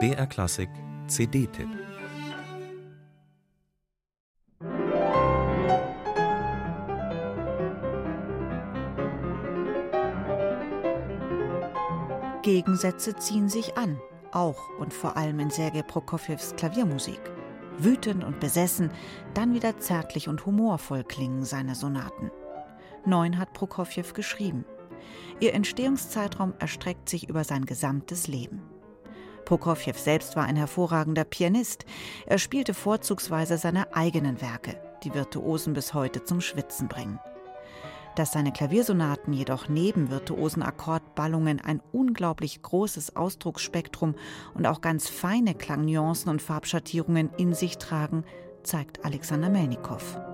BR Klassik CD-Tipp Gegensätze ziehen sich an, auch und vor allem in Sergei Prokofjews Klaviermusik. Wütend und besessen, dann wieder zärtlich und humorvoll klingen seine Sonaten. Neun hat Prokofjew geschrieben. Ihr Entstehungszeitraum erstreckt sich über sein gesamtes Leben. Prokofjew selbst war ein hervorragender Pianist. Er spielte vorzugsweise seine eigenen Werke, die Virtuosen bis heute zum Schwitzen bringen dass seine Klaviersonaten jedoch neben virtuosen Akkordballungen ein unglaublich großes Ausdrucksspektrum und auch ganz feine Klangnuancen und Farbschattierungen in sich tragen, zeigt Alexander Melnikow.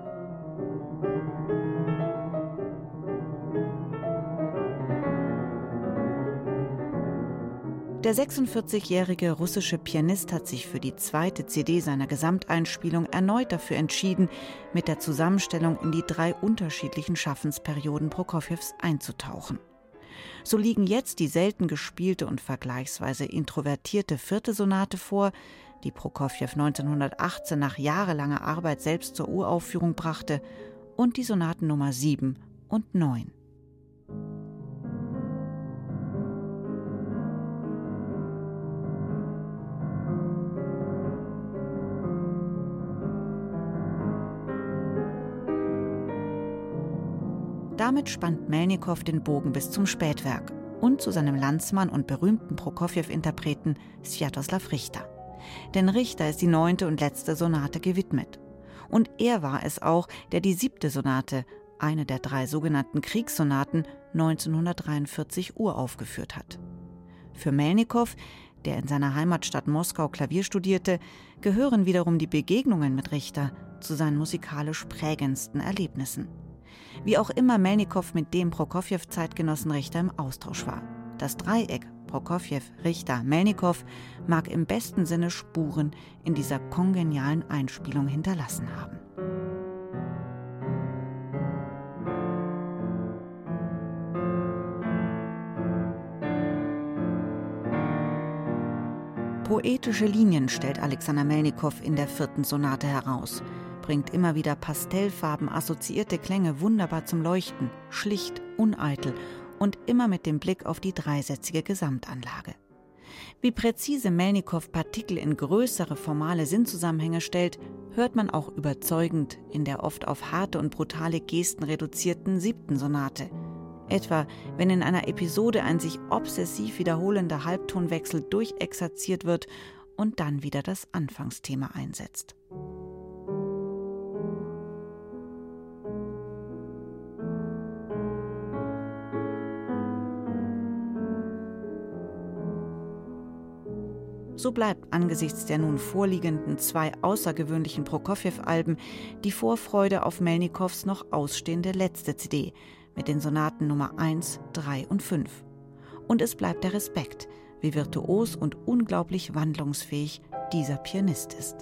Der 46-jährige russische Pianist hat sich für die zweite CD seiner Gesamteinspielung erneut dafür entschieden, mit der Zusammenstellung in die drei unterschiedlichen Schaffensperioden Prokofjews einzutauchen. So liegen jetzt die selten gespielte und vergleichsweise introvertierte vierte Sonate vor, die Prokofjew 1918 nach jahrelanger Arbeit selbst zur Uraufführung brachte, und die Sonaten Nummer 7 und 9. Damit spannt Melnikow den Bogen bis zum Spätwerk und zu seinem Landsmann und berühmten Prokofjew-Interpreten Sviatoslav Richter. Denn Richter ist die neunte und letzte Sonate gewidmet. Und er war es auch, der die siebte Sonate, eine der drei sogenannten Kriegssonaten, 1943 uraufgeführt hat. Für Melnikow, der in seiner Heimatstadt Moskau Klavier studierte, gehören wiederum die Begegnungen mit Richter zu seinen musikalisch prägendsten Erlebnissen wie auch immer Melnikow mit dem Prokofjew-Zeitgenossen Richter im Austausch war. Das Dreieck Prokofjew, Richter, Melnikow mag im besten Sinne Spuren in dieser kongenialen Einspielung hinterlassen haben. Poetische Linien stellt Alexander Melnikow in der vierten Sonate heraus bringt immer wieder Pastellfarben assoziierte Klänge wunderbar zum Leuchten, schlicht, uneitel und immer mit dem Blick auf die dreisätzige Gesamtanlage. Wie präzise Melnikow Partikel in größere formale Sinnzusammenhänge stellt, hört man auch überzeugend in der oft auf harte und brutale Gesten reduzierten siebten Sonate. Etwa, wenn in einer Episode ein sich obsessiv wiederholender Halbtonwechsel durchexerziert wird und dann wieder das Anfangsthema einsetzt. So bleibt angesichts der nun vorliegenden zwei außergewöhnlichen Prokofjew-Alben die Vorfreude auf Melnikows noch ausstehende letzte CD mit den Sonaten Nummer 1, 3 und 5. Und es bleibt der Respekt, wie virtuos und unglaublich wandlungsfähig dieser Pianist ist.